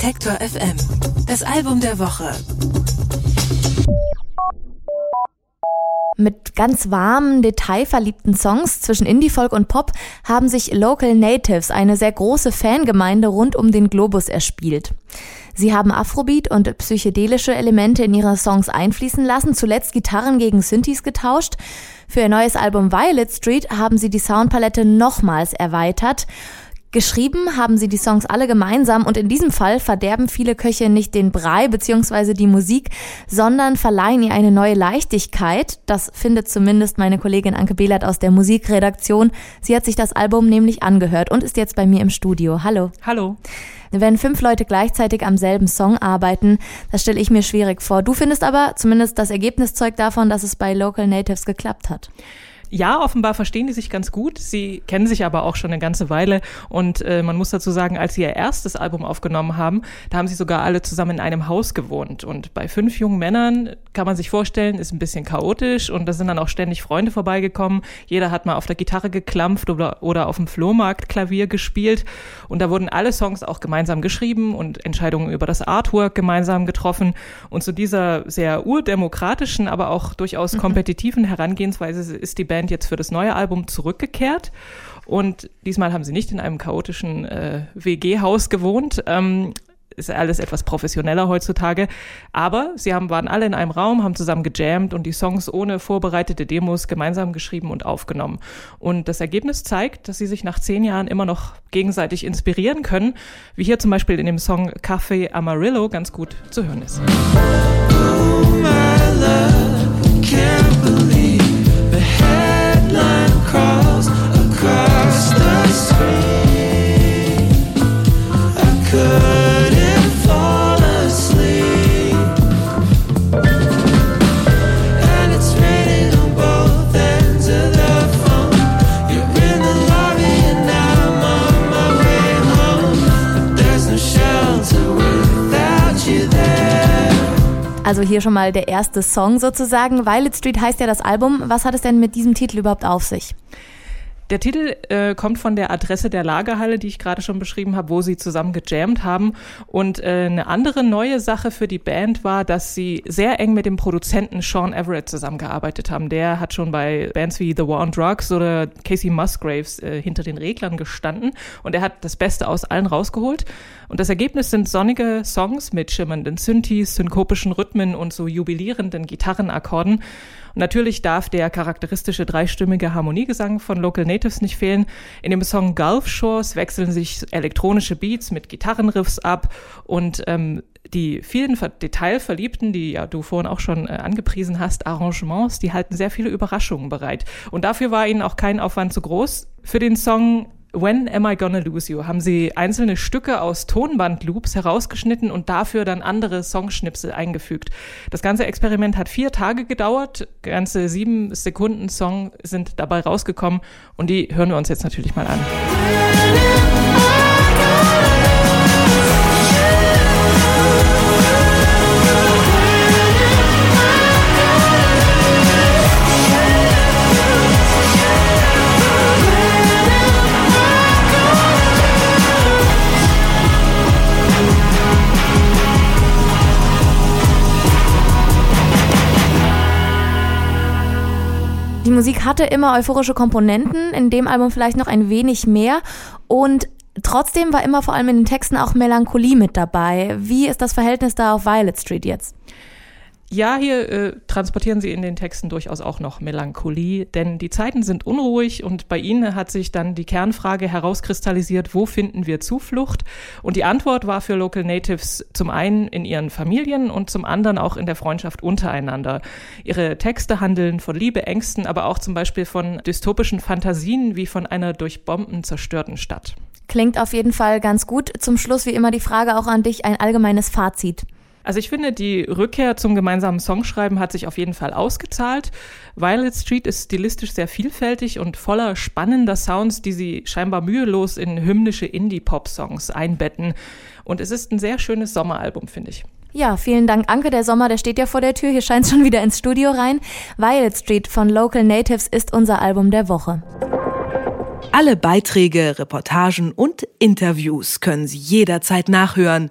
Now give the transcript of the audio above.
Detektor FM. Das Album der Woche. Mit ganz warmen, detailverliebten Songs zwischen Indie-Folk und Pop haben sich Local Natives eine sehr große Fangemeinde rund um den Globus erspielt. Sie haben Afrobeat und psychedelische Elemente in ihre Songs einfließen lassen, zuletzt Gitarren gegen Synthes getauscht. Für ihr neues Album Violet Street haben sie die Soundpalette nochmals erweitert Geschrieben haben sie die Songs alle gemeinsam und in diesem Fall verderben viele Köche nicht den Brei bzw. die Musik, sondern verleihen ihr eine neue Leichtigkeit. Das findet zumindest meine Kollegin Anke Behlert aus der Musikredaktion. Sie hat sich das Album nämlich angehört und ist jetzt bei mir im Studio. Hallo. Hallo. Wenn fünf Leute gleichzeitig am selben Song arbeiten, das stelle ich mir schwierig vor. Du findest aber zumindest das Ergebnis zeugt davon, dass es bei Local Natives geklappt hat ja, offenbar verstehen die sich ganz gut. Sie kennen sich aber auch schon eine ganze Weile. Und äh, man muss dazu sagen, als sie ihr erstes Album aufgenommen haben, da haben sie sogar alle zusammen in einem Haus gewohnt. Und bei fünf jungen Männern kann man sich vorstellen, ist ein bisschen chaotisch. Und da sind dann auch ständig Freunde vorbeigekommen. Jeder hat mal auf der Gitarre geklampft oder, oder auf dem Flohmarkt Klavier gespielt. Und da wurden alle Songs auch gemeinsam geschrieben und Entscheidungen über das Artwork gemeinsam getroffen. Und zu dieser sehr urdemokratischen, aber auch durchaus mhm. kompetitiven Herangehensweise ist die Band Band jetzt für das neue Album zurückgekehrt. Und diesmal haben sie nicht in einem chaotischen äh, WG-Haus gewohnt. Ähm, ist alles etwas professioneller heutzutage. Aber sie haben, waren alle in einem Raum, haben zusammen gejammt und die Songs ohne vorbereitete Demos gemeinsam geschrieben und aufgenommen. Und das Ergebnis zeigt, dass sie sich nach zehn Jahren immer noch gegenseitig inspirieren können, wie hier zum Beispiel in dem Song Café Amarillo ganz gut zu hören ist. Also hier schon mal der erste Song sozusagen. Violet Street heißt ja das Album. Was hat es denn mit diesem Titel überhaupt auf sich? Der Titel äh, kommt von der Adresse der Lagerhalle, die ich gerade schon beschrieben habe, wo sie zusammen gejammt haben. Und äh, eine andere neue Sache für die Band war, dass sie sehr eng mit dem Produzenten Sean Everett zusammengearbeitet haben. Der hat schon bei Bands wie The War on Drugs oder Casey Musgraves äh, hinter den Reglern gestanden und er hat das Beste aus allen rausgeholt. Und das Ergebnis sind sonnige Songs mit schimmernden Synthes, synkopischen Rhythmen und so jubilierenden Gitarrenakkorden. Und natürlich darf der charakteristische dreistimmige Harmoniegesang von Local Natives nicht fehlen. In dem Song Gulf Shores wechseln sich elektronische Beats mit Gitarrenriffs ab und ähm, die vielen Detailverliebten, die ja du vorhin auch schon äh, angepriesen hast, Arrangements, die halten sehr viele Überraschungen bereit. Und dafür war ihnen auch kein Aufwand zu groß. Für den Song When Am I Gonna Lose You haben sie einzelne Stücke aus Tonbandloops herausgeschnitten und dafür dann andere Songschnipsel eingefügt. Das ganze Experiment hat vier Tage gedauert, ganze sieben Sekunden Song sind dabei rausgekommen und die hören wir uns jetzt natürlich mal an. Die Musik hatte immer euphorische Komponenten, in dem Album vielleicht noch ein wenig mehr und trotzdem war immer vor allem in den Texten auch Melancholie mit dabei. Wie ist das Verhältnis da auf Violet Street jetzt? Ja, hier äh, transportieren sie in den Texten durchaus auch noch Melancholie, denn die Zeiten sind unruhig und bei ihnen hat sich dann die Kernfrage herauskristallisiert, wo finden wir Zuflucht? Und die Antwort war für Local Natives zum einen in ihren Familien und zum anderen auch in der Freundschaft untereinander. Ihre Texte handeln von Liebe, Ängsten, aber auch zum Beispiel von dystopischen Fantasien wie von einer durch Bomben zerstörten Stadt. Klingt auf jeden Fall ganz gut. Zum Schluss wie immer die Frage auch an dich, ein allgemeines Fazit. Also ich finde, die Rückkehr zum gemeinsamen Songschreiben hat sich auf jeden Fall ausgezahlt. Violet Street ist stilistisch sehr vielfältig und voller spannender Sounds, die sie scheinbar mühelos in hymnische Indie-Pop-Songs einbetten. Und es ist ein sehr schönes Sommeralbum, finde ich. Ja, vielen Dank, Anke. Der Sommer, der steht ja vor der Tür. Hier scheint schon wieder ins Studio rein. Violet Street von Local Natives ist unser Album der Woche. Alle Beiträge, Reportagen und Interviews können Sie jederzeit nachhören